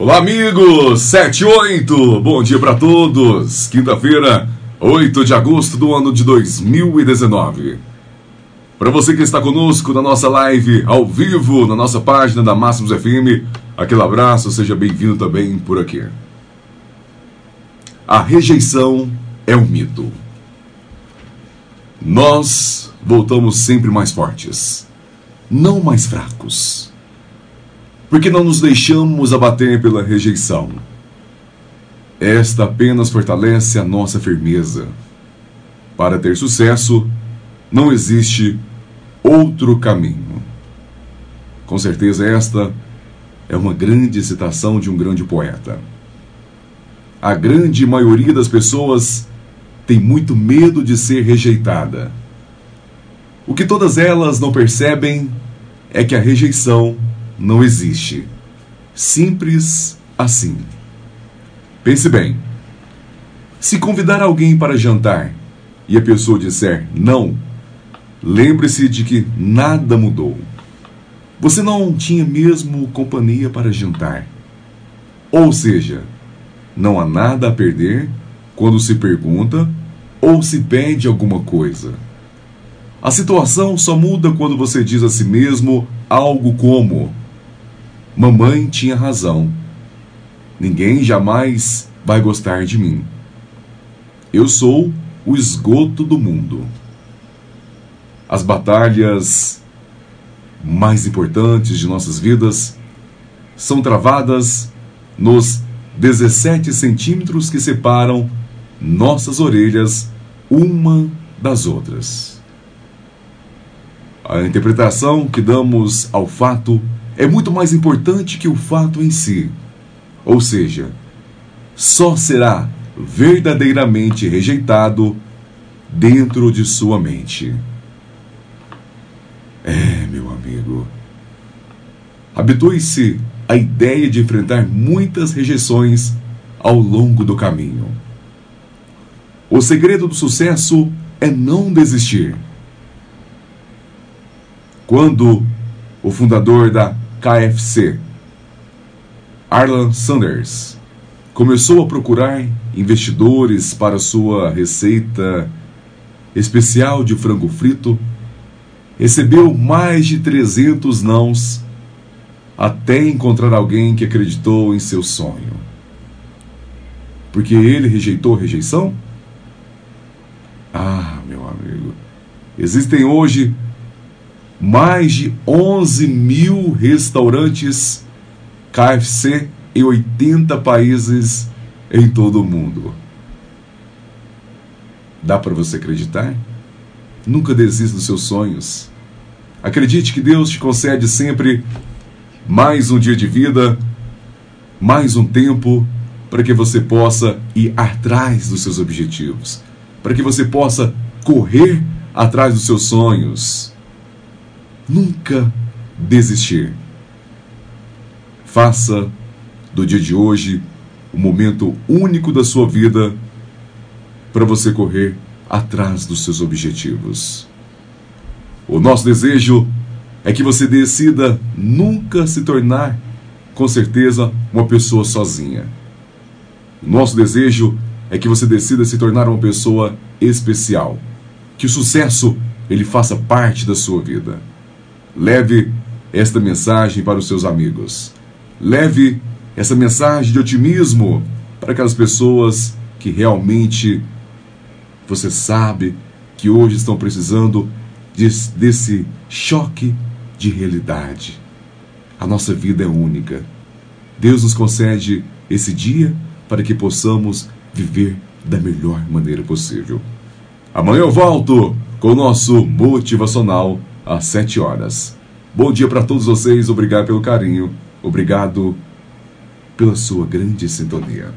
Olá, amigos! 78! Bom dia para todos! Quinta-feira, 8 de agosto do ano de 2019. Para você que está conosco na nossa live ao vivo, na nossa página da Máximos FM, aquele abraço, seja bem-vindo também por aqui. A rejeição é um mito. Nós voltamos sempre mais fortes, não mais fracos porque não nos deixamos abater pela rejeição. Esta apenas fortalece a nossa firmeza. Para ter sucesso, não existe outro caminho. Com certeza, esta é uma grande citação de um grande poeta. A grande maioria das pessoas tem muito medo de ser rejeitada. O que todas elas não percebem é que a rejeição não existe. Simples assim. Pense bem. Se convidar alguém para jantar e a pessoa disser não, lembre-se de que nada mudou. Você não tinha mesmo companhia para jantar. Ou seja, não há nada a perder quando se pergunta ou se pede alguma coisa. A situação só muda quando você diz a si mesmo algo como: Mamãe tinha razão. Ninguém jamais vai gostar de mim. Eu sou o esgoto do mundo. As batalhas mais importantes de nossas vidas são travadas nos 17 centímetros que separam nossas orelhas uma das outras. A interpretação que damos ao fato é muito mais importante que o fato em si. Ou seja, só será verdadeiramente rejeitado dentro de sua mente. É, meu amigo. Habitue-se à ideia de enfrentar muitas rejeições ao longo do caminho. O segredo do sucesso é não desistir. Quando o fundador da KFC. Arlan Sanders começou a procurar investidores para sua receita especial de frango frito. Recebeu mais de 300 nãos até encontrar alguém que acreditou em seu sonho. Porque ele rejeitou a rejeição? Ah, meu amigo, existem hoje mais de 11 mil restaurantes KFC em 80 países em todo o mundo. Dá para você acreditar? Nunca desista dos seus sonhos. Acredite que Deus te concede sempre mais um dia de vida, mais um tempo para que você possa ir atrás dos seus objetivos, para que você possa correr atrás dos seus sonhos nunca desistir. Faça do dia de hoje o momento único da sua vida para você correr atrás dos seus objetivos. O nosso desejo é que você decida nunca se tornar, com certeza, uma pessoa sozinha. O nosso desejo é que você decida se tornar uma pessoa especial, que o sucesso ele faça parte da sua vida. Leve esta mensagem para os seus amigos. Leve essa mensagem de otimismo para aquelas pessoas que realmente você sabe que hoje estão precisando desse choque de realidade. A nossa vida é única. Deus nos concede esse dia para que possamos viver da melhor maneira possível. Amanhã eu volto com o nosso motivacional às 7 horas. Bom dia para todos vocês, obrigado pelo carinho, obrigado pela sua grande sintonia.